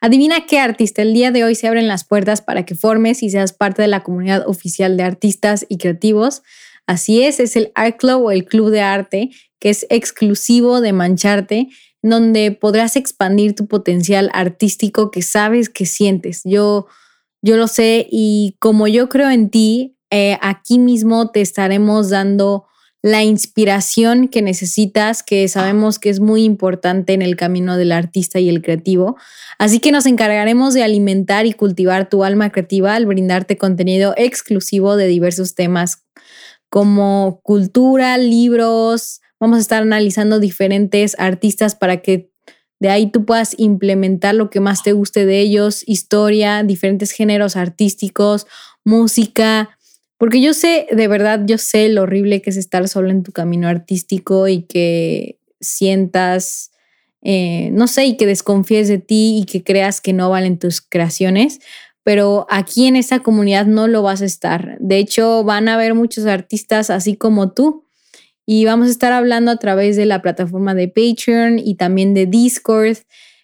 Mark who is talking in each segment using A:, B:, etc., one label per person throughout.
A: Adivina qué artista. El día de hoy se abren las puertas para que formes y seas parte de la comunidad oficial de artistas y creativos. Así es, es el Art Club o el Club de Arte, que es exclusivo de Mancharte, donde podrás expandir tu potencial artístico que sabes que sientes. Yo, yo lo sé y como yo creo en ti, eh, aquí mismo te estaremos dando la inspiración que necesitas, que sabemos que es muy importante en el camino del artista y el creativo. Así que nos encargaremos de alimentar y cultivar tu alma creativa al brindarte contenido exclusivo de diversos temas como cultura, libros. Vamos a estar analizando diferentes artistas para que de ahí tú puedas implementar lo que más te guste de ellos, historia, diferentes géneros artísticos, música, porque yo sé, de verdad, yo sé lo horrible que es estar solo en tu camino artístico y que sientas, eh, no sé, y que desconfíes de ti y que creas que no valen tus creaciones. Pero aquí en esta comunidad no lo vas a estar. De hecho, van a haber muchos artistas así como tú. Y vamos a estar hablando a través de la plataforma de Patreon y también de Discord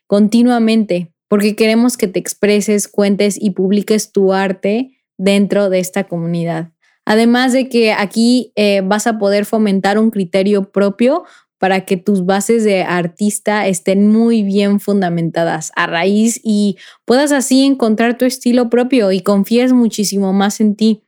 A: continuamente, porque queremos que te expreses, cuentes y publiques tu arte dentro de esta comunidad. Además de que aquí eh, vas a poder fomentar un criterio propio para que tus bases de artista estén muy bien fundamentadas a raíz y puedas así encontrar tu estilo propio y confíes muchísimo más en ti.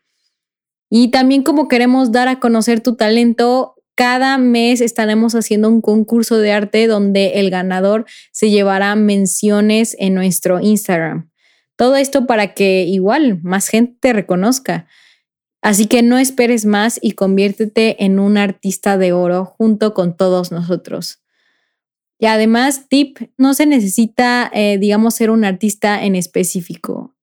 A: Y también como queremos dar a conocer tu talento, cada mes estaremos haciendo un concurso de arte donde el ganador se llevará menciones en nuestro Instagram. Todo esto para que igual más gente te reconozca. Así que no esperes más y conviértete en un artista de oro junto con todos nosotros. Y además, tip, no se necesita, eh, digamos, ser un artista en específico.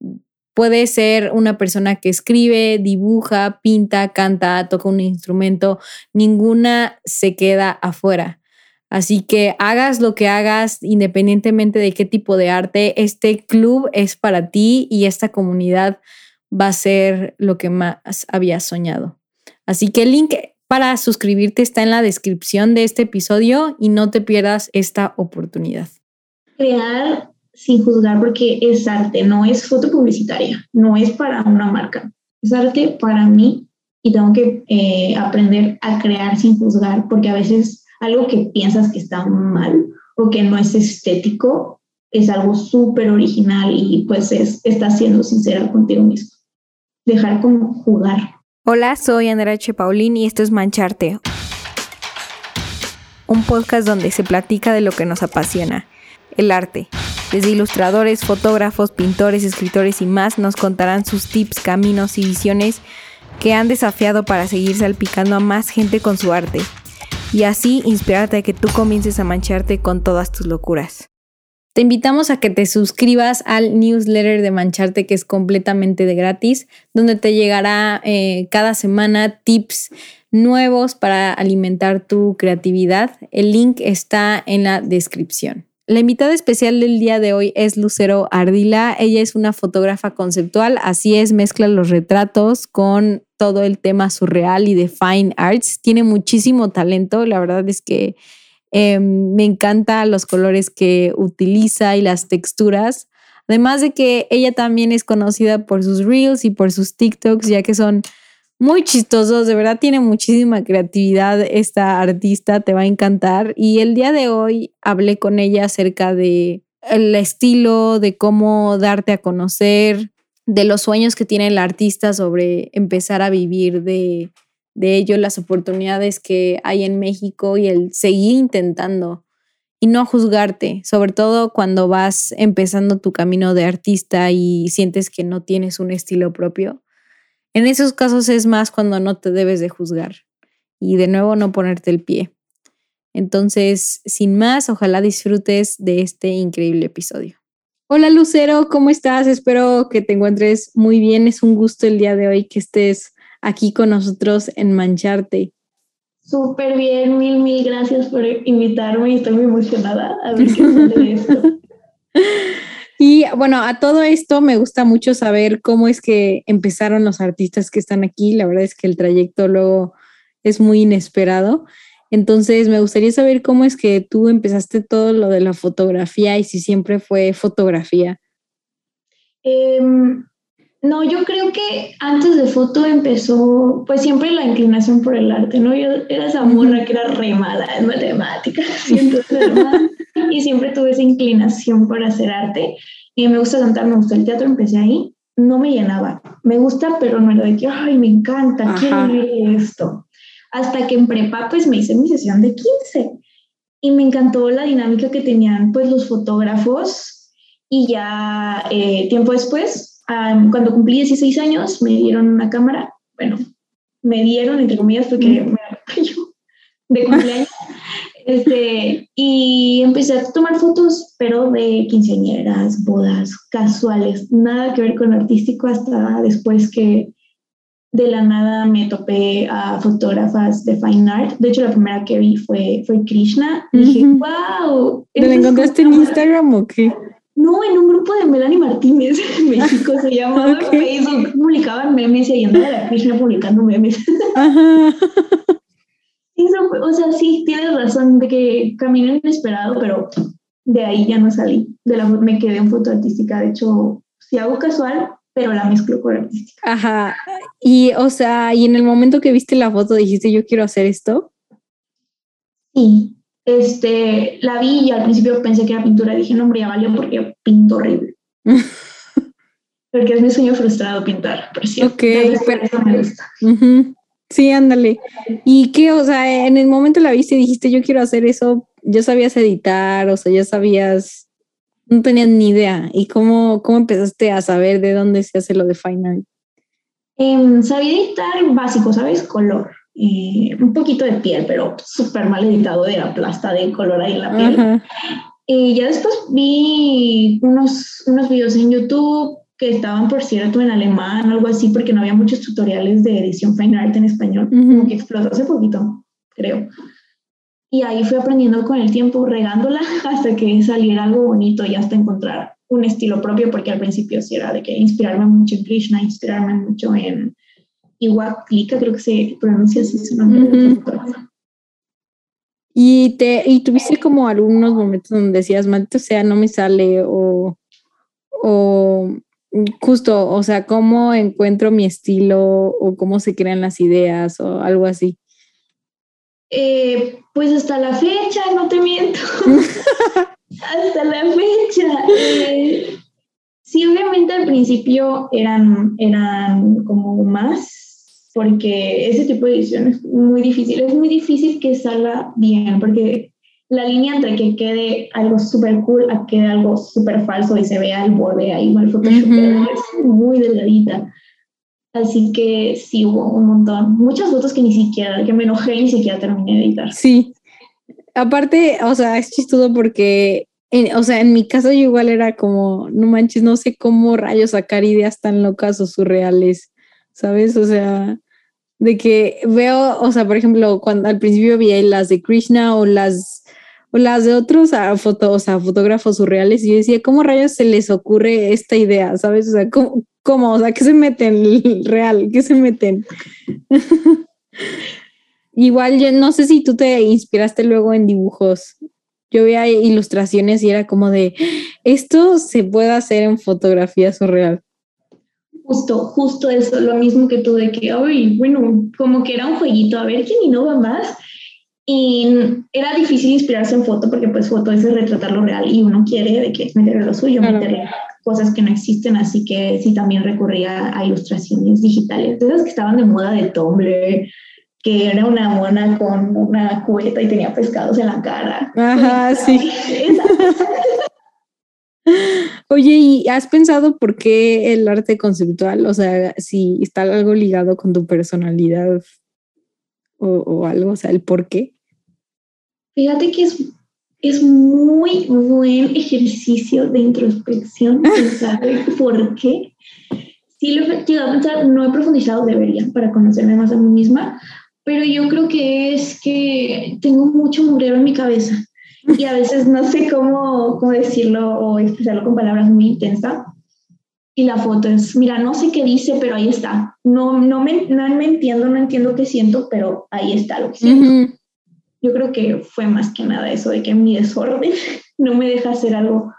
A: Puede ser una persona que escribe, dibuja, pinta, canta, toca un instrumento. Ninguna se queda afuera. Así que hagas lo que hagas, independientemente de qué tipo de arte, este club es para ti y esta comunidad va a ser lo que más habías soñado. Así que el link para suscribirte está en la descripción de este episodio y no te pierdas esta oportunidad.
B: Crear sin juzgar porque es arte, no es foto publicitaria, no es para una marca, es arte para mí y tengo que eh, aprender a crear sin juzgar porque a veces algo que piensas que está mal o que no es estético, es algo súper original y pues es, estás siendo sincera contigo mismo. Dejar como jugar.
A: Hola, soy Andrea H. Paulín y esto es Mancharte, un podcast donde se platica de lo que nos apasiona, el arte. Desde ilustradores, fotógrafos, pintores, escritores y más nos contarán sus tips, caminos y visiones que han desafiado para seguir salpicando a más gente con su arte y así inspirarte a que tú comiences a mancharte con todas tus locuras. Te invitamos a que te suscribas al newsletter de Mancharte que es completamente de gratis, donde te llegará eh, cada semana tips nuevos para alimentar tu creatividad. El link está en la descripción. La invitada especial del día de hoy es Lucero Ardila. Ella es una fotógrafa conceptual, así es, mezcla los retratos con todo el tema surreal y de fine arts. Tiene muchísimo talento, la verdad es que em, me encanta los colores que utiliza y las texturas. Además de que ella también es conocida por sus reels y por sus TikToks, ya que son muy chistosos, de verdad tiene muchísima creatividad esta artista, te va a encantar. Y el día de hoy hablé con ella acerca de el estilo, de cómo darte a conocer, de los sueños que tiene el artista sobre empezar a vivir de, de ello, las oportunidades que hay en México y el seguir intentando y no juzgarte, sobre todo cuando vas empezando tu camino de artista y sientes que no tienes un estilo propio en esos casos es más cuando no te debes de juzgar y de nuevo no ponerte el pie. Entonces, sin más, ojalá disfrutes de este increíble episodio. Hola Lucero, ¿cómo estás? Espero que te encuentres muy bien. Es un gusto el día de hoy que estés aquí con nosotros en Mancharte.
B: Súper bien, mil, mil gracias por invitarme. Estoy muy emocionada a ver qué sale esto.
A: Y bueno, a todo esto me gusta mucho saber cómo es que empezaron los artistas que están aquí. La verdad es que el trayecto luego es muy inesperado. Entonces, me gustaría saber cómo es que tú empezaste todo lo de la fotografía y si siempre fue fotografía.
B: Em, no, yo creo que antes de foto empezó, pues siempre la inclinación por el arte, ¿no? Yo era esa morra que era re mala en matemáticas, y siempre tuve esa inclinación por hacer arte. Y me gusta cantar, me gusta el teatro, empecé ahí. No me llenaba. Me gusta, pero no era de que, ay, me encanta, quiero ver esto. Hasta que en prepa, pues me hice mi sesión de 15 y me encantó la dinámica que tenían, pues, los fotógrafos. Y ya eh, tiempo después, cuando cumplí 16 años, me dieron una cámara. Bueno, me dieron, entre comillas, porque me yo de cumpleaños. Este, y empecé a tomar fotos, pero de quinceañeras, bodas, casuales, nada que ver con artístico hasta después que de la nada me topé a fotógrafas de fine art. De hecho, la primera que vi fue, fue Krishna. Y dije, wow.
A: ¿Te la encontraste en Instagram o qué?
B: No, en un grupo de Melanie Martínez en México se llamaba Facebook. Publicaban memes y ahí andaba la Krishna publicando memes. Ajá. o sea, sí, tienes razón de que caminé inesperado, pero de ahí ya no salí. De la me quedé en foto artística. De hecho, si hago casual, pero la mezclo con artística.
A: Ajá. Y, o sea, y en el momento que viste la foto dijiste, yo quiero hacer esto.
B: Sí. Este, la vi y al principio pensé que era pintura. Dije, no, hombre, ya valió porque pinto horrible. porque es mi sueño frustrado pintar, pero sí.
A: Ok, pero eso me gusta. Sí, ándale. ¿Y qué, o sea, en el momento la viste y dijiste, yo quiero hacer eso, ya sabías editar, o sea, ya sabías, no tenías ni idea. ¿Y cómo, cómo empezaste a saber de dónde se hace lo de Final?
B: Em, sabía editar básico, ¿sabes? Color. Eh, un poquito de piel, pero súper mal editado de la plasta de color ahí en la piel. Y ya después vi unos, unos videos en YouTube que estaban, por cierto, en alemán algo así, porque no había muchos tutoriales de edición fine art en español, como que explotó hace poquito, creo. Y ahí fui aprendiendo con el tiempo, regándola hasta que saliera algo bonito y hasta encontrar un estilo propio, porque al principio sí era de que inspirarme mucho en Krishna, inspirarme mucho en Iwaklika, creo que se pronuncia así su nombre.
A: Y, te, y tuviste como algunos momentos donde decías, maldito sea, no me sale, o, o justo, o sea, cómo encuentro mi estilo o cómo se crean las ideas o algo así.
B: Eh, pues hasta la fecha, no te miento. hasta la fecha. Eh, sí, obviamente al principio eran, eran como más, porque ese tipo de edición es muy difícil. Es muy difícil que salga bien, porque la línea entre que quede algo súper cool a que quede algo súper falso y se vea el borde ahí mal Photoshop es muy delgadita. Así que sí hubo un montón, muchas fotos que ni siquiera, que me enojé y ni siquiera terminé de editar.
A: Sí. Aparte, o sea, es chistoso porque, o sea, en mi caso yo igual era como, no manches, no sé cómo rayos sacar ideas tan locas o surreales, ¿sabes? O sea, de que veo, o sea, por ejemplo, cuando al principio vi las de Krishna o las las de otros a foto, o sea, fotógrafos surreales, y yo decía, ¿cómo rayos se les ocurre esta idea? ¿Sabes? O sea, ¿cómo? cómo? O sea, ¿qué se meten real? ¿Qué se meten? Igual yo no sé si tú te inspiraste luego en dibujos. Yo veía ilustraciones y era como de, esto se puede hacer en fotografía surreal.
B: Justo, justo eso, lo mismo que tú de que, ay, bueno, como que era un jueguito, a ver quién innova más. Y era difícil inspirarse en foto porque pues foto es retratar lo real y uno quiere de que meter lo suyo, meter cosas que no existen, así que sí también recurría a ilustraciones digitales, de esas que estaban de moda de Tumblr, que era una mona con una cubeta y tenía pescados en la cara.
A: Ajá, sí. Oye, ¿y has pensado por qué el arte conceptual? O sea, si está algo ligado con tu personalidad o, algo, o sea, el por qué?
B: Fíjate que es, es muy buen ejercicio de introspección pensar por qué. Sí lo he llegado a pensar, no he profundizado, debería, para conocerme más a mí misma, pero yo creo que es que tengo mucho murero en mi cabeza y a veces no sé cómo, cómo decirlo o expresarlo con palabras muy intensas y la foto es, mira, no sé qué dice, pero ahí está. No, no, me, no me entiendo, no entiendo qué siento, pero ahí está lo que siento. Yo creo que fue más que nada eso de que mi desorden no me deja hacer algo,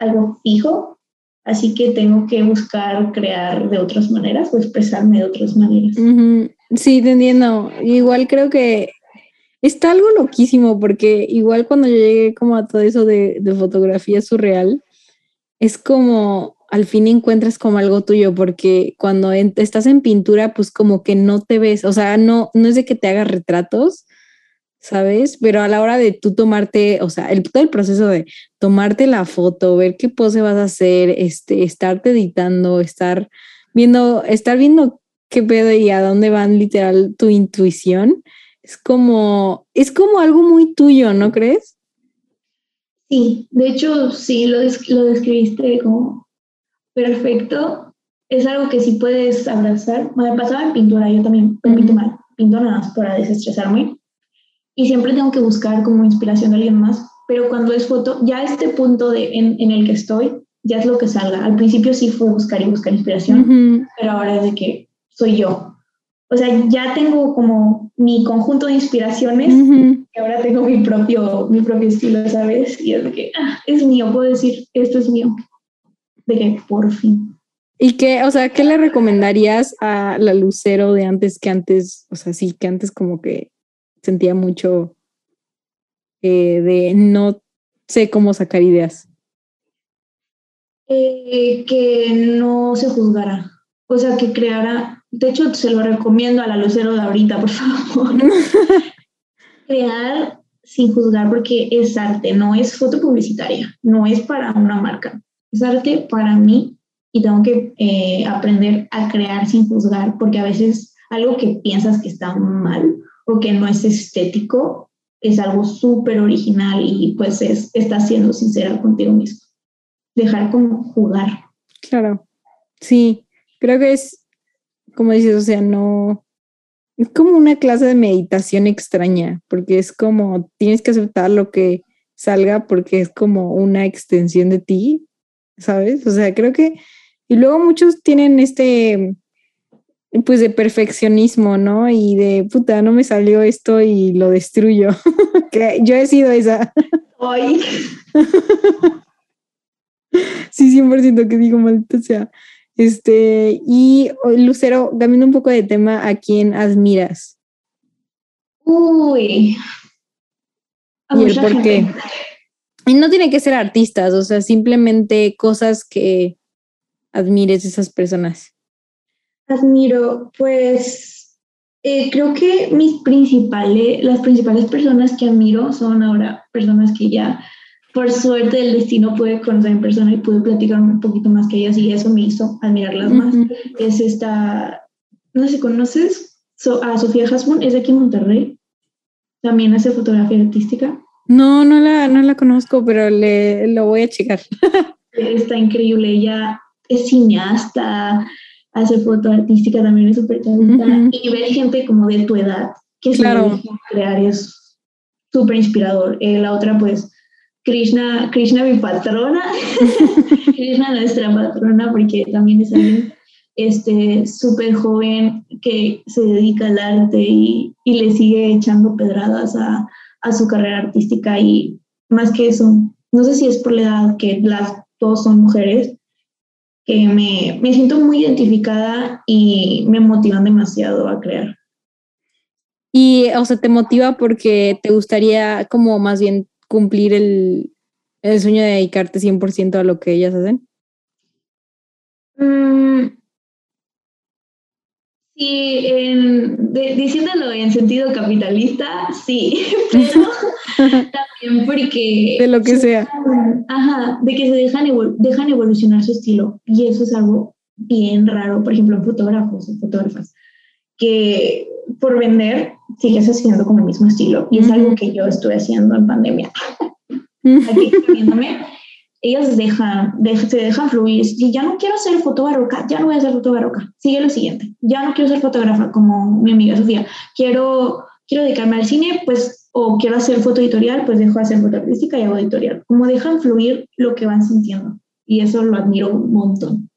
B: algo fijo, así que tengo que buscar crear de otras maneras o expresarme de otras maneras.
A: Sí, te entiendo. Igual creo que está algo loquísimo porque igual cuando yo llegué como a todo eso de, de fotografía surreal, es como al fin encuentras como algo tuyo, porque cuando estás en pintura, pues como que no te ves, o sea, no, no es de que te hagas retratos, ¿sabes? Pero a la hora de tú tomarte, o sea, el, todo el proceso de tomarte la foto, ver qué pose vas a hacer, este, estarte editando, estar viendo, estar viendo qué pedo y a dónde van literal tu intuición, es como, es como algo muy tuyo, ¿no crees?
B: Sí, de hecho, sí, lo, lo describiste como perfecto. Es algo que sí puedes abrazar. Me pasaba en pintura, yo también pinto mal, pinto nada más para desestresarme y siempre tengo que buscar como inspiración de alguien más, pero cuando es foto, ya este punto de, en, en el que estoy, ya es lo que salga. Al principio sí fue buscar y buscar inspiración, pero ahora es de que soy yo. O sea, ya tengo como mi conjunto de inspiraciones, y ahora tengo mi propio, mi propio estilo, ¿sabes? Y es de que, ah, es mío, puedo decir, esto es mío. De que, por fin.
A: ¿Y qué, o sea, qué le recomendarías a la Lucero de antes que antes, o sea, sí, que antes como que sentía mucho eh, de no sé cómo sacar ideas.
B: Eh, que no se juzgara, o sea, que creara, de hecho se lo recomiendo a la lucero de ahorita, por favor, crear sin juzgar porque es arte, no es foto publicitaria, no es para una marca, es arte para mí y tengo que eh, aprender a crear sin juzgar porque a veces algo que piensas que está mal o que no es estético, es algo súper original y pues es, está siendo sincera contigo mismo. Dejar como jugar.
A: Claro, sí, creo que es, como dices, o sea, no, es como una clase de meditación extraña, porque es como tienes que aceptar lo que salga porque es como una extensión de ti, ¿sabes? O sea, creo que, y luego muchos tienen este, pues de perfeccionismo, ¿no? Y de puta, no me salió esto y lo destruyo. que yo he sido esa.
B: Hoy.
A: sí, 100% que digo maldito sea. Este, y Lucero, cambiando un poco de tema, ¿a quién admiras?
B: Uy.
A: ¿Y el por qué? Y no tiene que ser artistas, o sea, simplemente cosas que admires esas personas.
B: Admiro, pues eh, creo que mis principales, las principales personas que admiro son ahora personas que ya por suerte del destino pude conocer en persona y pude platicar un poquito más que ellas y eso me hizo admirarlas más. Es esta, no sé conoces a Sofía Hasbun, es de aquí en Monterrey, también hace fotografía artística.
A: No, no la, no la conozco, pero le, lo voy a checar.
B: Está increíble, ella es cineasta, hace foto artística, también es súper talenta. Y ver gente como de tu edad que claro. se crear es súper inspirador. Eh, la otra, pues, Krishna, Krishna mi patrona, Krishna nuestra patrona, porque también es alguien este súper joven que se dedica al arte y, y le sigue echando pedradas a, a, su carrera artística y más que eso, no sé si es por la edad que las dos son mujeres, que me, me siento muy identificada y me motivan demasiado a crear.
A: Y, o sea, te motiva porque te gustaría como más bien cumplir el, el sueño de dedicarte 100% a lo que ellas hacen.
B: Mm, sí, en, diciéndolo en sentido capitalista, sí, pero también porque...
A: De lo que sea.
B: Ajá, de que se dejan, dejan evolucionar su estilo. Y eso es algo bien raro, por ejemplo, en fotógrafos o fotógrafas, que por vender sigues haciendo como el mismo estilo. Y es algo que yo estoy haciendo en pandemia. Aquí ellos dejan, se dejan fluir. Si ya no quiero ser foto barroca, ya no voy a hacer foto barroca. Sigue lo siguiente. Ya no quiero ser fotógrafa como mi amiga Sofía. Quiero, quiero dedicarme al cine, pues o quiero hacer foto editorial, pues dejo de hacer foto artística y hago editorial. Como dejan fluir lo que van sintiendo. Y eso lo admiro un montón.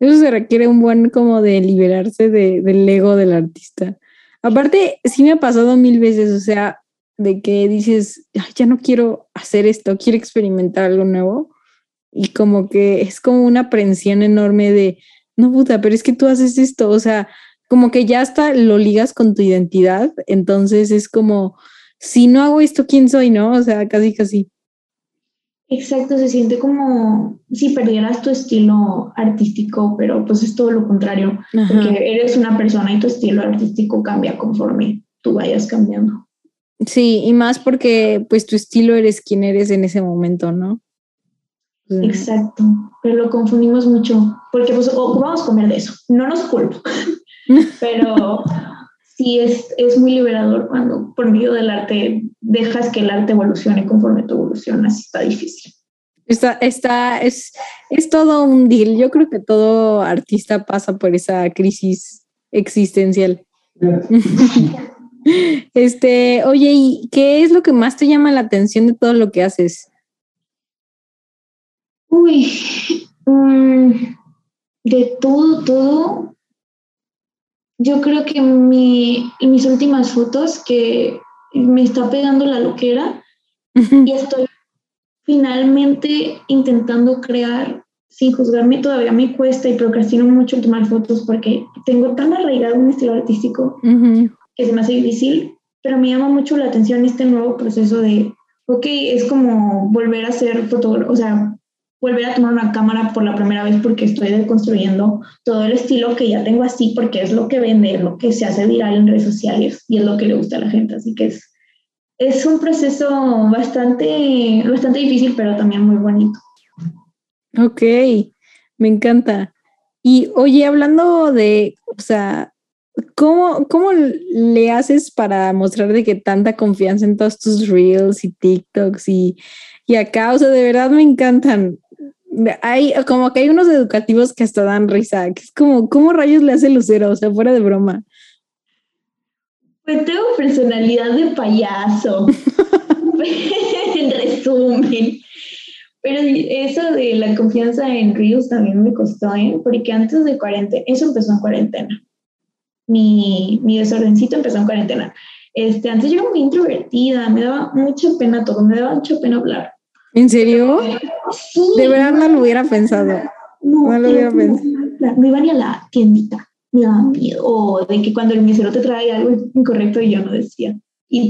A: Eso se requiere un buen como de liberarse de, del ego del artista. Aparte, sí me ha pasado mil veces, o sea, de que dices, ya no quiero hacer esto, quiero experimentar algo nuevo. Y como que es como una aprensión enorme de, no puta, pero es que tú haces esto, o sea, como que ya hasta lo ligas con tu identidad, entonces es como, si no hago esto, ¿quién soy? ¿No? O sea, casi, casi.
B: Exacto, se siente como si perdieras tu estilo artístico, pero pues es todo lo contrario, porque eres una persona y tu estilo artístico cambia conforme tú vayas cambiando.
A: Sí, y más porque pues tu estilo eres quien eres en ese momento, ¿no?
B: Exacto, pero lo confundimos mucho, porque pues ocupamos comer de eso, no nos culpo, pero sí es, es muy liberador cuando por medio del arte dejas que el arte evolucione conforme tú evolucionas, está difícil.
A: Está, está, es, es todo un deal. Yo creo que todo artista pasa por esa crisis existencial. este, oye, ¿y qué es lo que más te llama la atención de todo lo que haces?
B: Uy, mm, de todo, todo. Yo creo que mi, mis últimas fotos que me está pegando la loquera y estoy finalmente intentando crear sin juzgarme todavía me cuesta y procrastino mucho tomar fotos porque tengo tan arraigado un estilo artístico que se me hace difícil, pero me llama mucho la atención este nuevo proceso de, ok, es como volver a ser fotógrafo, o sea, volver a tomar una cámara por la primera vez porque estoy deconstruyendo todo el estilo que ya tengo así porque es lo que vende, es lo que se hace viral en redes sociales y es lo que le gusta a la gente. Así que es, es un proceso bastante, bastante difícil, pero también muy bonito.
A: Ok, me encanta. Y oye, hablando de, o sea, ¿cómo, ¿cómo le haces para mostrar de que tanta confianza en todos tus reels y TikToks y, y acá? O sea, de verdad me encantan hay como que hay unos educativos que hasta dan risa, es como, ¿cómo rayos le hace Lucero? O sea, fuera de broma.
B: Pues tengo personalidad de payaso, en resumen. Pero eso de la confianza en Reels también me costó, ¿eh? Porque antes de cuarentena, eso empezó en cuarentena. Mi, mi desordencito empezó en cuarentena. Este, antes yo era muy introvertida, me daba mucha pena todo, me daba mucha pena hablar.
A: ¿En serio? De verdad no lo hubiera pensado. No, lo hubiera pensado.
B: No iba ni a la tiendita, me daba miedo. O de que cuando el mesero te trae algo incorrecto y yo no decía.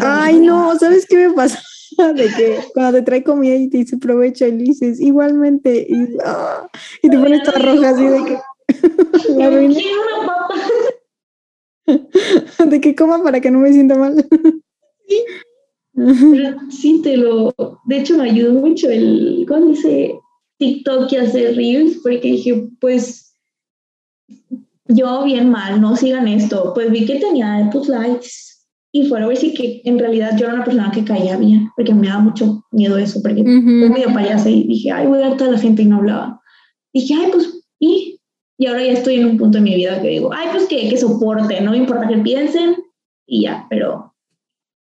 A: Ay, no, ¿sabes qué me pasa? De que cuando te trae comida y te dice provecho y dices igualmente y, ah, y te pones toda roja así de que
B: la quiero una papa.
A: de que coma para que no me sienta mal.
B: Sí. sí, te lo. De hecho, me ayudó mucho el. ¿Cómo dice? TikTok y hacer reels, porque dije, pues. Yo bien mal, no sigan esto. Pues vi que tenía pues likes y fueron a ver si que en realidad yo era una persona que caía bien, porque me daba mucho miedo eso, porque fue medio payasa y dije, ay, voy a dar toda la gente y no hablaba. Dije, ay, pues, ¿y? Y ahora ya estoy en un punto de mi vida que digo, ay, pues que, que soporte, no me importa que piensen y ya, pero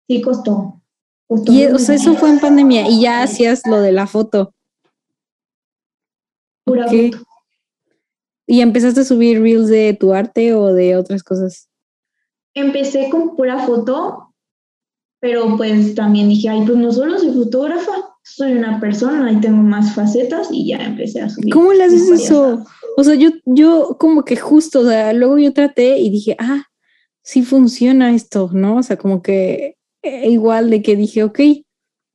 B: sí costó.
A: Y o sea, eso fue en pandemia y ya hacías lo de la foto.
B: Pura foto.
A: ¿Y empezaste a subir reels de tu arte o de otras cosas?
B: Empecé con pura foto, pero pues también dije, ay, pues no solo soy fotógrafa, soy una persona y tengo más facetas y ya empecé a subir.
A: ¿Cómo le haces eso? O sea, yo, yo como que justo, o sea, luego yo traté y dije, ah, sí funciona esto, ¿no? O sea, como que eh, igual de que dije, ok,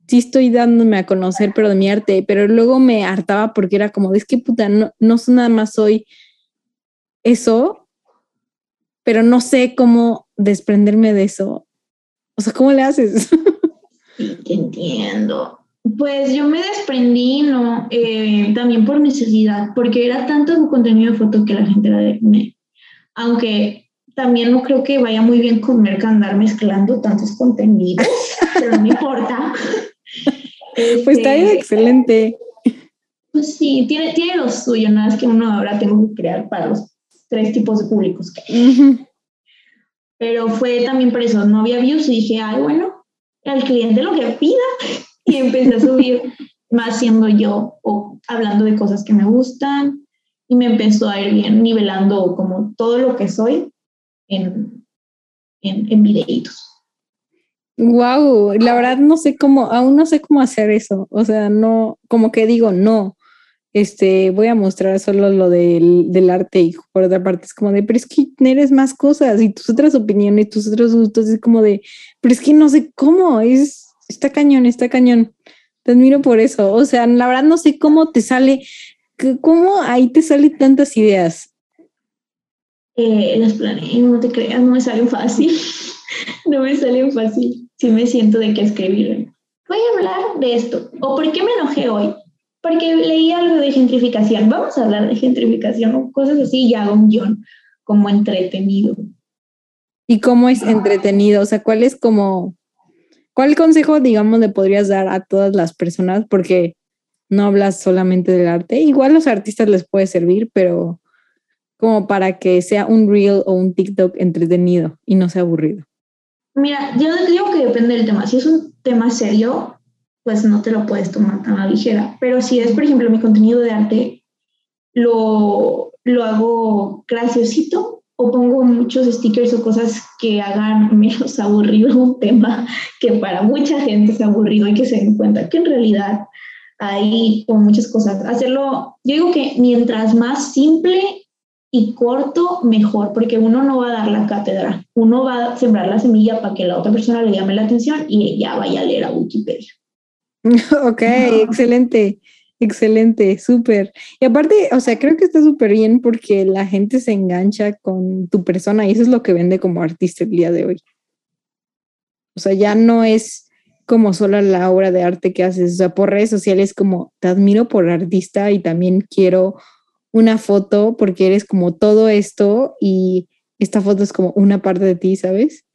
A: sí estoy dándome a conocer, pero de mi arte, pero luego me hartaba porque era como, es que puta, no, no nada más soy eso, pero no sé cómo desprenderme de eso. O sea, ¿cómo le haces?
B: Sí, te entiendo. Pues yo me desprendí, no, eh, también por necesidad, porque era tanto un contenido de foto que la gente era de, me, aunque también no creo que vaya muy bien comer que andar mezclando tantos contenidos, pero no me importa.
A: pues está este, excelente.
B: Pues sí, tiene, tiene lo suyo, nada es que uno ahora tengo que crear para los tres tipos de públicos que Pero fue también por eso, no había views y dije, ay, bueno, al cliente lo que pida. Y empecé a subir más siendo yo o hablando de cosas que me gustan y me empezó a ir bien nivelando como todo lo que soy en, en, videitos.
A: Wow, la verdad no sé cómo, aún no sé cómo hacer eso. O sea, no, como que digo, no, este, voy a mostrar solo lo del, del, arte y por otra parte es como de, pero es que eres más cosas y tus otras opiniones, tus otros gustos, es como de, pero es que no sé cómo, es, está cañón, está cañón. Te admiro por eso. O sea, la verdad no sé cómo te sale, cómo ahí te salen tantas ideas.
B: Eh, las planeo, no te creas, no me salen fácil. no me salen fácil. Sí me siento de que escribir. Voy a hablar de esto. ¿O por qué me enojé hoy? Porque leí algo de gentrificación. Vamos a hablar de gentrificación o cosas así y hago un guion como entretenido.
A: ¿Y cómo es entretenido? O sea, ¿cuál es como, cuál consejo, digamos, le podrías dar a todas las personas? Porque no hablas solamente del arte. Igual los artistas les puede servir, pero como para que sea un reel o un TikTok entretenido y no sea aburrido.
B: Mira, yo digo que depende del tema. Si es un tema serio, pues no te lo puedes tomar tan a ligera. Pero si es, por ejemplo, mi contenido de arte, lo, lo hago graciosito o pongo muchos stickers o cosas que hagan menos aburrido un tema que para mucha gente es aburrido y que se den cuenta que en realidad hay muchas cosas. Hacerlo, yo digo que mientras más simple y corto, mejor, porque uno no va a dar la cátedra, uno va a sembrar la semilla para que la otra persona le llame la atención y ella vaya a leer a Wikipedia.
A: Ok, excelente, excelente, súper. Y aparte, o sea, creo que está súper bien porque la gente se engancha con tu persona y eso es lo que vende como artista el día de hoy. O sea, ya no es como solo la obra de arte que haces, o sea, por redes sociales como te admiro por artista y también quiero una foto porque eres como todo esto y esta foto es como una parte de ti, ¿sabes?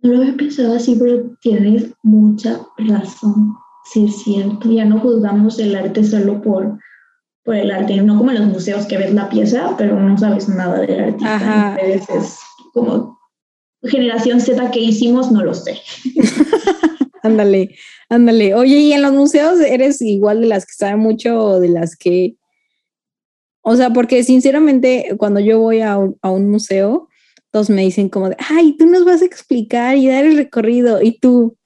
B: No lo había pensado así, pero tienes mucha razón. Sí, es cierto. Ya no juzgamos el arte solo por, por el arte, no como en los museos que ves la pieza, pero no sabes nada del artista. Es como generación Z que hicimos, no lo sé.
A: ándale, ándale. Oye, ¿y en los museos eres igual de las que saben mucho o de las que o sea, porque sinceramente cuando yo voy a un, museo, todos me dicen como de, ay, tú nos vas a explicar y dar el recorrido y tú,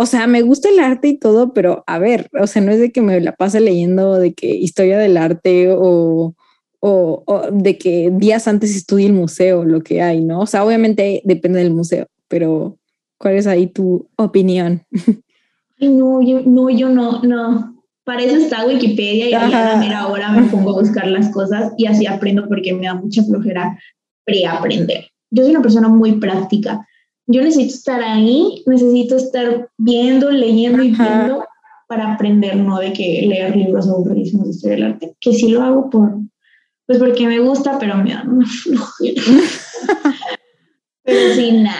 A: o sea, me gusta el arte y todo, pero a ver, o sea, no es de que me la pase leyendo de que historia del arte o, o, de que días antes estudie el museo, lo que hay, ¿no? O sea, obviamente depende del museo, pero ¿cuál es ahí tu opinión?
B: No, yo no, yo no, no. Para eso está Wikipedia y a la mera hora me pongo a buscar las cosas y así aprendo porque me da mucha flojera preaprender. Yo soy una persona muy práctica. Yo necesito estar ahí, necesito estar viendo, leyendo y viendo para aprender, no de que leer libros aburridísimos de historia del arte, que sí lo hago por, pues porque me gusta, pero me da una flojera. pero sí, nada.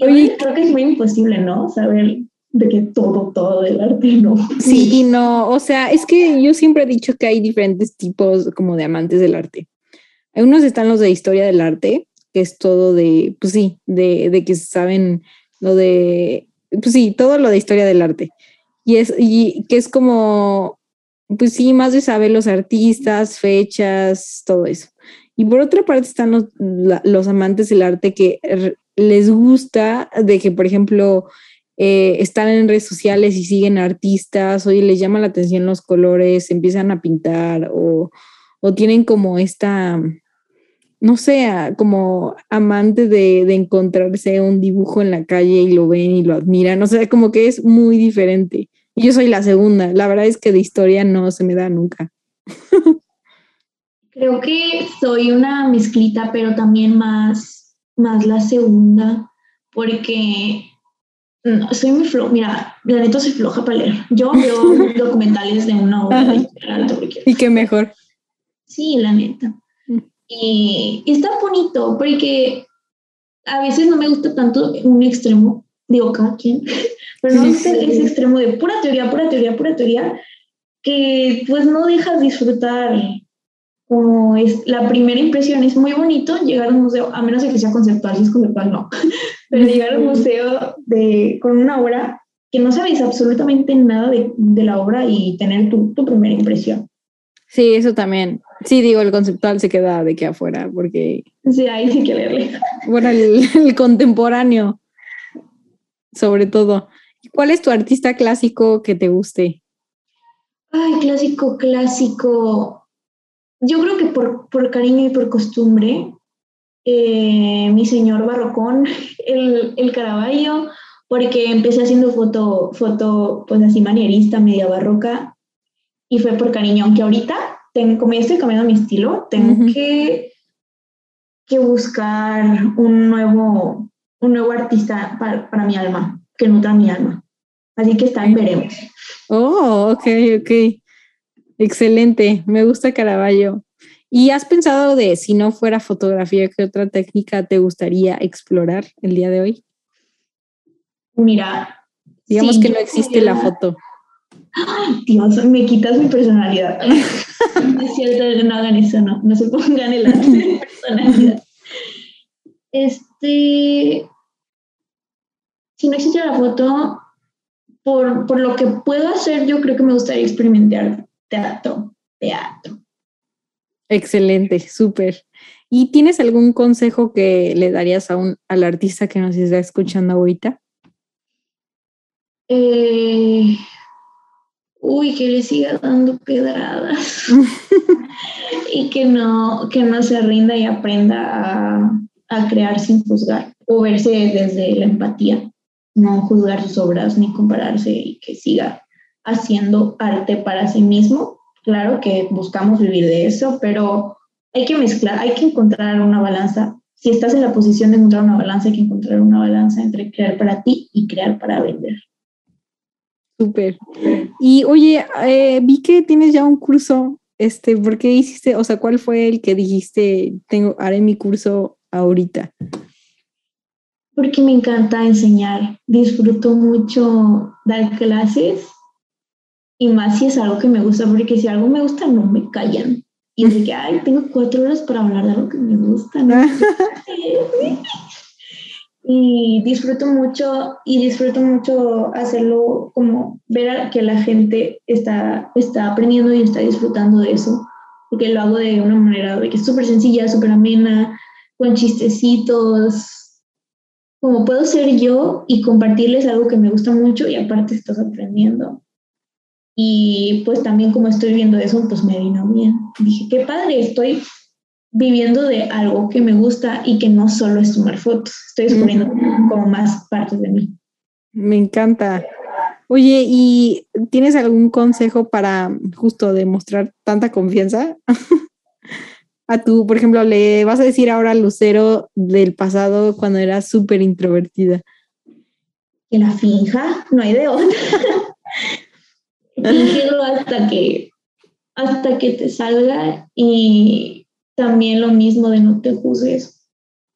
B: Oye, creo que es muy imposible, ¿no? Saber de que todo, todo del arte no.
A: Sí, y no, o sea, es que yo siempre he dicho que hay diferentes tipos como de amantes del arte. Hay unos están los de historia del arte, que es todo de, pues sí, de, de que saben lo de, pues sí, todo lo de historia del arte. Y es, y que es como, pues sí, más de saber los artistas, fechas, todo eso. Y por otra parte están los, los amantes del arte que les gusta de que, por ejemplo, eh, están en redes sociales y siguen artistas, oye, les llama la atención los colores, empiezan a pintar o, o tienen como esta, no sé, como amante de, de, encontrarse un dibujo en la calle y lo ven y lo admiran, o sea, como que es muy diferente. Y yo soy la segunda, la verdad es que de historia no se me da nunca.
B: Creo que soy una mezclita, pero también más, más la segunda, porque no, soy muy floja. Mira, la neta soy floja para leer. Yo veo documentales de una hora
A: Y qué mejor.
B: Sí, la neta. Mm. Y, está bonito porque a veces no me gusta tanto un extremo, digo cada quien, pero no es ese extremo de pura teoría, pura teoría, pura teoría, que pues no dejas disfrutar como es la primera impresión. Es muy bonito llegar a un museo, a menos que sea conceptual, si es conceptual no, pero llegar a un museo de, con una obra que no sabes absolutamente nada de, de la obra y tener tu, tu, primera impresión.
A: Sí, eso también. Sí, digo, el conceptual se queda de que afuera, porque...
B: Sí, ahí sí que leerle.
A: Bueno, el, el contemporáneo. sobre todo. ¿Cuál es tu artista clásico que te guste?
B: Ay, clásico, clásico. Yo creo que por, por cariño y por costumbre, eh, mi señor barrocón, el, el Caravaggio, porque empecé haciendo foto, foto, pues así manierista, media barroca, y fue por cariño, aunque ahorita, tengo, como ya estoy cambiando mi estilo, tengo que, que buscar un nuevo, un nuevo artista para, para mi alma, que nutra mi alma. Así que está en veremos.
A: Oh, ok, ok. Excelente, me gusta Caravaggio. ¿Y has pensado de si no fuera fotografía, qué otra técnica te gustaría explorar el día de hoy?
B: Mira.
A: Digamos que no existe la foto.
B: Ay, Dios, me quitas mi personalidad. es cierto, no hagan eso, no, no se pongan el arte de personalidad. Este, si no existe la foto, por, por lo que puedo hacer, yo creo que me gustaría experimentar teatro, teatro.
A: Excelente, súper. ¿Y tienes algún consejo que le darías a un, al artista que nos está escuchando ahorita?
B: Eh, uy, que le siga dando pedradas y que no, que no se rinda y aprenda a, a crear sin juzgar o verse desde la empatía, no juzgar sus obras ni compararse y que siga haciendo arte para sí mismo Claro que buscamos vivir de eso, pero hay que mezclar, hay que encontrar una balanza. Si estás en la posición de encontrar una balanza, hay que encontrar una balanza entre crear para ti y crear para vender.
A: Súper. Y oye, eh, vi que tienes ya un curso, este, ¿por qué hiciste, o sea, cuál fue el que dijiste, tengo, haré mi curso ahorita?
B: Porque me encanta enseñar, disfruto mucho dar clases y más si es algo que me gusta, porque si algo me gusta, no me callan. Y es de que, ay, tengo cuatro horas para hablar de algo que me gusta. ¿no? y disfruto mucho, y disfruto mucho hacerlo como ver que la gente está, está aprendiendo y está disfrutando de eso. Porque lo hago de una manera de que es súper sencilla, súper amena, con chistecitos. Como puedo ser yo y compartirles algo que me gusta mucho y aparte estás aprendiendo. Y pues también como estoy viendo eso, pues me vino bien. Dije, qué padre, estoy viviendo de algo que me gusta y que no solo es tomar fotos, estoy descubriendo como más partes de mí.
A: Me encanta. Oye, ¿y tienes algún consejo para justo demostrar tanta confianza? a tu, por ejemplo, le vas a decir ahora a Lucero del pasado cuando era súper introvertida.
B: Que la finja, no hay de otra. hasta que, hasta que te salga y también lo mismo de no te juzgues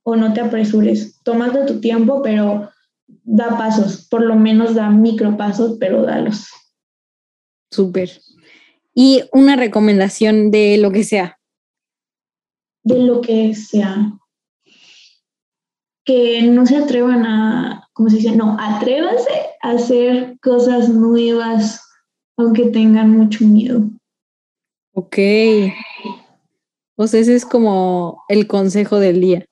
B: o no te apresures. Tómate tu tiempo, pero da pasos, por lo menos da micropasos, pero dalos.
A: Súper. Y una recomendación de lo que sea.
B: De lo que sea. Que no se atrevan a, ¿cómo se dice? No, atrévanse a hacer cosas nuevas, aunque tengan mucho miedo.
A: Ok. Pues ese es como el consejo del día.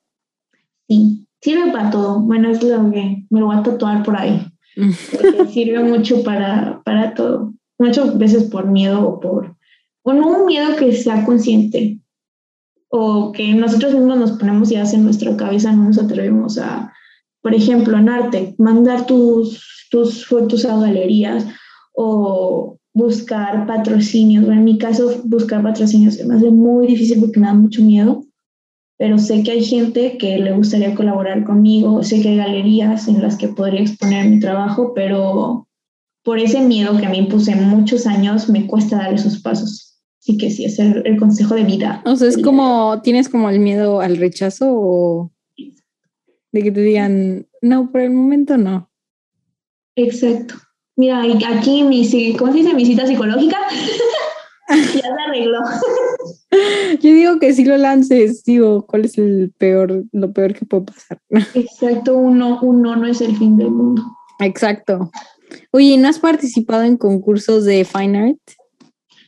B: Sí, sirve para todo. Bueno, es lo que me lo voy a tatuar por ahí. Sirve mucho para, para todo. Muchas veces por miedo o por, o no un miedo que sea consciente o que nosotros mismos nos ponemos y en nuestra cabeza no nos atrevemos a, por ejemplo, en arte, mandar tus, tus fotos a galerías o buscar patrocinios. en mi caso, buscar patrocinios me hace muy difícil porque me da mucho miedo, pero sé que hay gente que le gustaría colaborar conmigo, sé que hay galerías en las que podría exponer mi trabajo, pero por ese miedo que a mí puse muchos años, me cuesta dar esos pasos. Así que sí, es el, consejo de vida.
A: O sea, es como, ¿tienes como el miedo al rechazo o de que te digan, no, por el momento no?
B: Exacto. Mira, aquí mi, ¿cómo se dice? Mi cita psicológica ya se arregló.
A: Yo digo que si lo lances, digo, ¿cuál es el peor, lo peor que puede pasar?
B: Exacto, uno, uno no es el fin del mundo.
A: Exacto. Oye, ¿no has participado en concursos de Fine Art?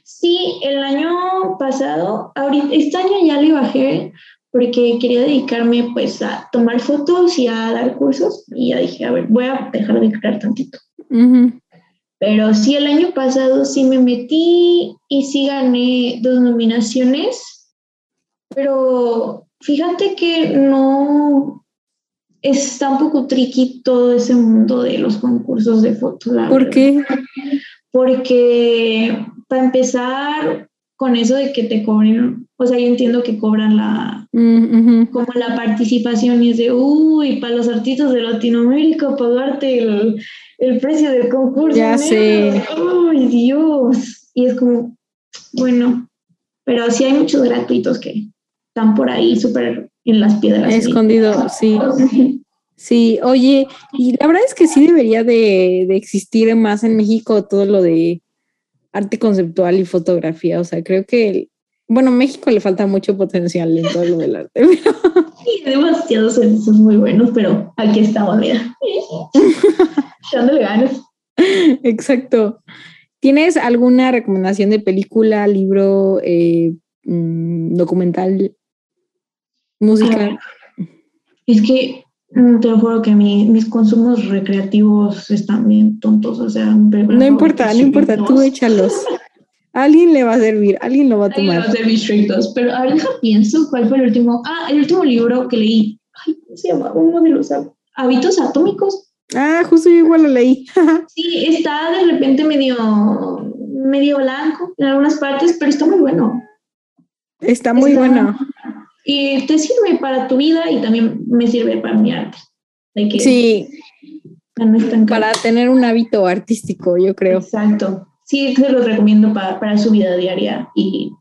B: Sí, el año pasado, ahorita, este año ya le bajé porque quería dedicarme pues a tomar fotos y a dar cursos y ya dije, a ver, voy a dejar de crear tantito. Pero sí, el año pasado sí me metí y sí gané dos nominaciones, pero fíjate que no está un poco tricky todo ese mundo de los concursos de fotos.
A: ¿Por qué?
B: Porque para empezar, con eso de que te cobren, o sea, yo entiendo que cobran la, mm, como la participación y es de, uy, para los artistas de Latinoamérica pagarte el, el precio del concurso.
A: Ya sé.
B: Uy, Dios. Y es como, bueno, pero sí hay muchos gratuitos que están por ahí súper en las piedras.
A: Escondido, sí. Sí, oye, y la verdad es que sí debería de, de existir más en México todo lo de arte conceptual y fotografía. O sea, creo que, bueno, México le falta mucho potencial en todo lo del arte.
B: Sí, demasiados servicios muy buenos, pero aquí estamos, mira. Echándole ganas.
A: Exacto. ¿Tienes alguna recomendación de película, libro, eh, mm, documental, música?
B: es que Mm, te lo juro que mis consumos recreativos están bien tontos, o sea,
A: no importa, no importa, tú échalos. alguien le va a servir, alguien lo va a tomar.
B: va a servir strictos, pero ahora pienso cuál fue el último, ah, el último libro que leí, ay, ¿cómo se llama? Uno de los hábitos atómicos.
A: Ah, justo yo igual lo leí.
B: sí, está de repente medio, medio blanco en algunas partes, pero está muy bueno.
A: Está muy bueno
B: y te sirve para tu vida y también me sirve para mi arte.
A: sí, para tener un hábito artístico, yo creo.
B: Exacto. Sí, se los recomiendo para, para su vida diaria y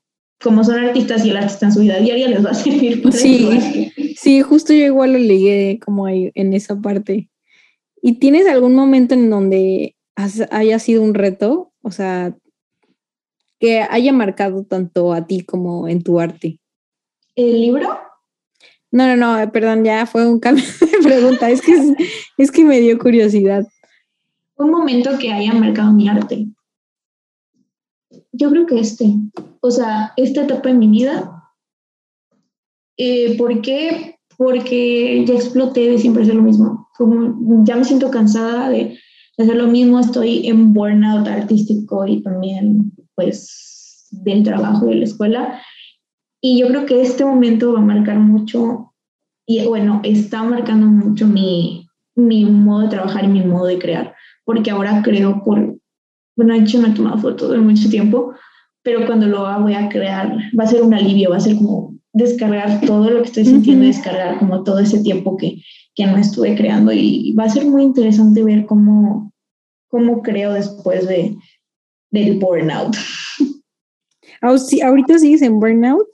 B: como son artistas y el artista en su vida diaria les va a servir.
A: sí, sí, justo yo igual lo leí como ahí en esa parte. ¿Y tienes algún momento en donde haya sido un reto? O sea, que haya marcado tanto a ti como en tu arte
B: el libro?
A: No, no, no, perdón, ya fue un cambio de pregunta. Es que, es, que me dio curiosidad.
B: Un momento que haya marcado mi arte. Yo creo que este. O sea, esta etapa en mi vida. Eh, ¿Por qué? Porque ya exploté de siempre hacer lo mismo. Como ya me siento cansada de, hacer lo mismo. Estoy en burnout artístico y también, pues, del trabajo de la escuela y yo creo que este momento va a marcar mucho, y bueno, está marcando mucho mi, mi modo de trabajar y mi modo de crear, porque ahora creo por, bueno, de hecho me he tomado fotos de mucho tiempo, pero cuando lo voy a crear, va a ser un alivio, va a ser como descargar todo lo que estoy sintiendo, descargar como todo ese tiempo que, que no estuve creando y va a ser muy interesante ver cómo, cómo creo después de, del burnout.
A: ¿Ahorita sigues en burnout?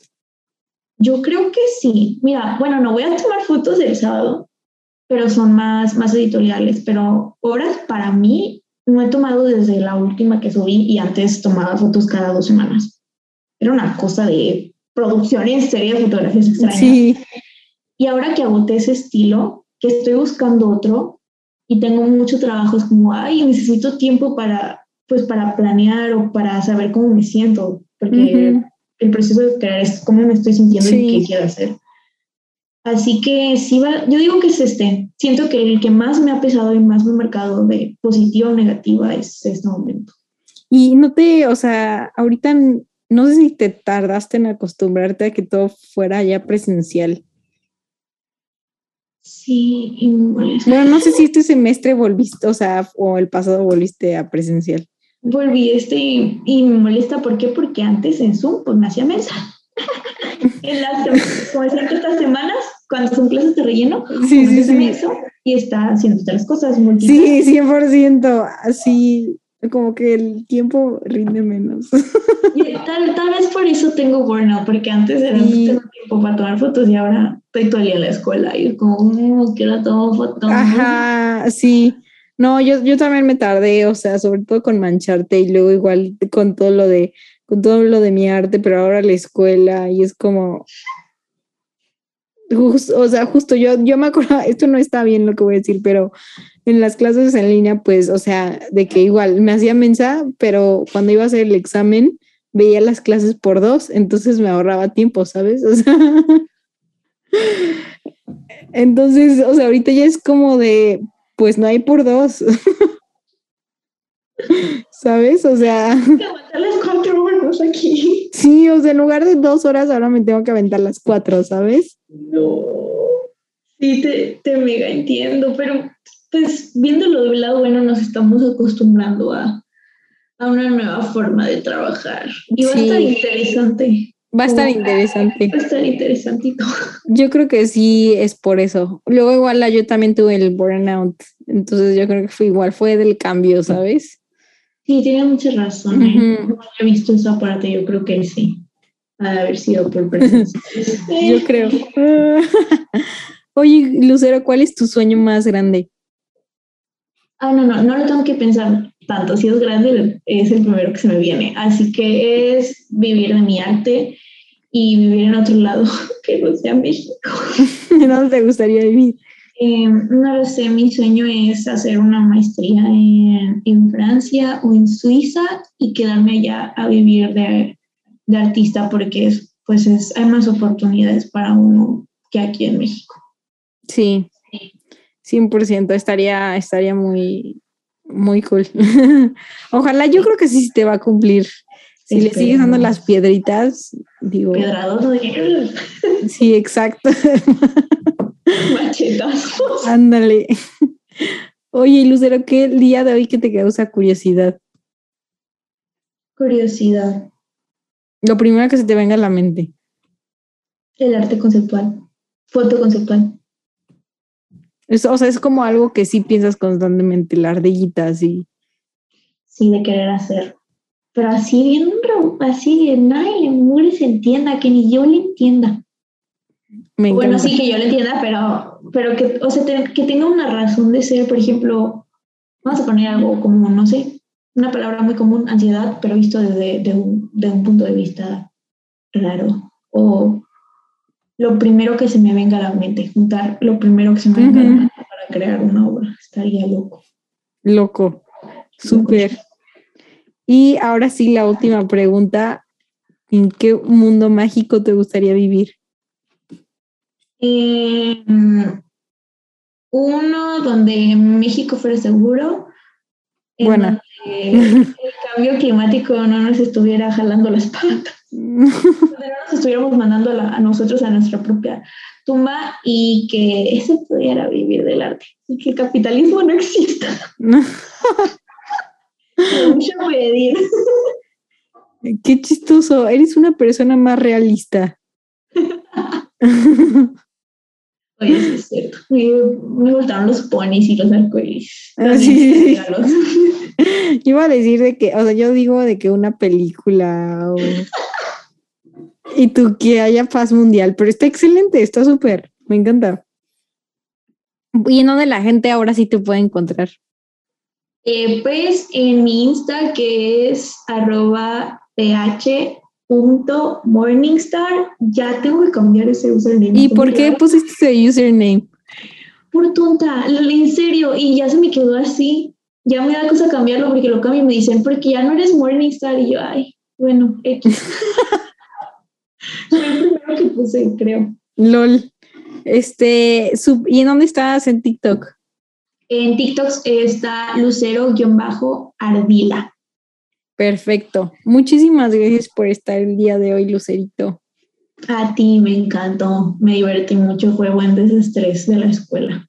B: Yo creo que sí. Mira, bueno, no voy a tomar fotos del sábado, pero son más, más editoriales. Pero horas para mí no he tomado desde la última que subí y antes tomaba fotos cada dos semanas. Era una cosa de producción en serie de fotografías extrañas. Sí. Y ahora que agoté ese estilo, que estoy buscando otro y tengo mucho trabajo, es como, ay, necesito tiempo para, pues, para planear o para saber cómo me siento, porque el proceso de crear es cómo me estoy sintiendo y qué quiero hacer. Así que sí, va, yo digo que es este. Siento que el que más me ha pesado y más me ha marcado de positiva o negativa es este momento.
A: Y no te, o sea, ahorita no sé si te tardaste en acostumbrarte a que todo fuera ya presencial.
B: Sí,
A: Bueno, no sé si este semestre volviste, o sea, o el pasado volviste a presencial
B: volví este y, me molesta. ¿Por qué? Porque antes en Zoom pues me hacía mesa. en las, como decía que estas semanas, cuando son clases de relleno, sí, sí, sí. Eso, y está haciendo las cosas.
A: Sí, 100%. Así como que el tiempo rinde menos.
B: tal, tal vez por eso tengo burnout, porque antes era sí. tengo tiempo para tomar fotos y ahora estoy día en la escuela y como, mm, quiero tomar fotos.
A: Ajá, sí. No, yo, yo también me tardé, o sea, sobre todo con mancharte y luego igual con todo lo de, con todo lo de mi arte, pero ahora la escuela y es como, o sea, justo yo, yo me acuerdo, esto no está bien lo que voy a decir, pero en las clases en línea, pues, o sea, de que igual me hacía mensa, pero cuando iba a hacer el examen, veía las clases por dos, entonces me ahorraba tiempo, ¿sabes? O sea. Entonces, o sea, ahorita ya es como de, pues no hay por dos. ¿Sabes? O sea.
B: las aquí.
A: Sí, o sea, en lugar de dos horas, ahora me tengo que aventar las cuatro, ¿sabes?
B: No. Sí, te, te mega entiendo, pero pues viéndolo del lado bueno, nos estamos acostumbrando a, a una nueva forma de trabajar. Y va a estar interesante.
A: Va a estar interesante.
B: Va a estar interesantito.
A: Yo creo que sí es por eso. Luego igual yo también tuve el burnout, entonces yo creo que fue igual, fue del cambio, ¿sabes?
B: Sí, tiene mucha razón. ¿eh? No he visto ese aparato, yo creo que sí. Ha de haber sido por presencia.
A: yo creo. Oye, Lucero, ¿cuál es tu sueño más grande?
B: Ah, no, no, no lo tengo que pensar tanto. Si es grande, es el primero que se me viene. Así que es vivir de mi arte y vivir en otro lado que no sea México.
A: ¿Dónde te gustaría vivir?
B: Eh, no lo sé, mi sueño es hacer una maestría en, en, Francia o en Suiza y quedarme allá a vivir de, de artista porque es, pues es, hay más oportunidades para uno que aquí en México.
A: Sí, 100%, estaría, estaría muy, muy cool. Ojalá, yo creo que sí te va a cumplir. Si le sigues dando las piedritas, digo.
B: Pedrados
A: Sí, exacto.
B: Machetazos.
A: Ándale. Oye, Lucero, ¿qué día de hoy que te causa curiosidad?
B: Curiosidad.
A: Lo primero que se te venga a la mente.
B: El arte conceptual. Foto conceptual.
A: Es, o sea, es como algo que sí piensas constantemente, la ardillita, así.
B: Sí, de querer hacer. Pero así bien, así que nadie le se entienda, que ni yo le entienda. bueno, sí que yo le entienda, pero, pero que, o sea, que tenga una razón de ser, por ejemplo, vamos a poner algo como, no sé, una palabra muy común, ansiedad, pero visto desde de un, de un punto de vista raro. O lo primero que se me venga a la mente, juntar lo primero que se me venga a la mente para crear una obra. Estaría loco.
A: Loco, súper. Y ahora sí, la última pregunta. ¿En qué mundo mágico te gustaría vivir?
B: Eh, uno donde México fuera seguro. Bueno. El cambio climático no nos estuviera jalando las patas. no nos estuviéramos mandando a, nosotros a nuestra propia tumba y que ese pudiera vivir del arte y que el capitalismo no exista. Mucho pedir.
A: Qué chistoso, eres una persona más realista.
B: Oye, sí es cierto. Me, gustaron los ponis y los arcoíris.
A: Ah, sí, Iba a decir de que, o sea, yo digo de que una película o y tú que haya paz mundial, pero está excelente, está súper, me encanta. ¿Y en dónde la gente ahora sí te puede encontrar?
B: Eh, pues en mi Insta que es arroba ph.morningstar, ya tengo que cambiar ese username.
A: ¿Y por qué pusiste ese username?
B: Por tonta, en serio, y ya se me quedó así. Ya me da cosa cambiarlo porque lo cambio y me dicen, porque ya no eres Morningstar. Y yo, ay, bueno, X. Fue el primero que puse, creo.
A: LOL. Este, ¿y en dónde estás en TikTok?
B: En TikTok está Lucero-Ardila.
A: Perfecto. Muchísimas gracias por estar el día de hoy, Lucerito.
B: A ti me encantó, me divertí mucho, fue buen desestrés de la escuela.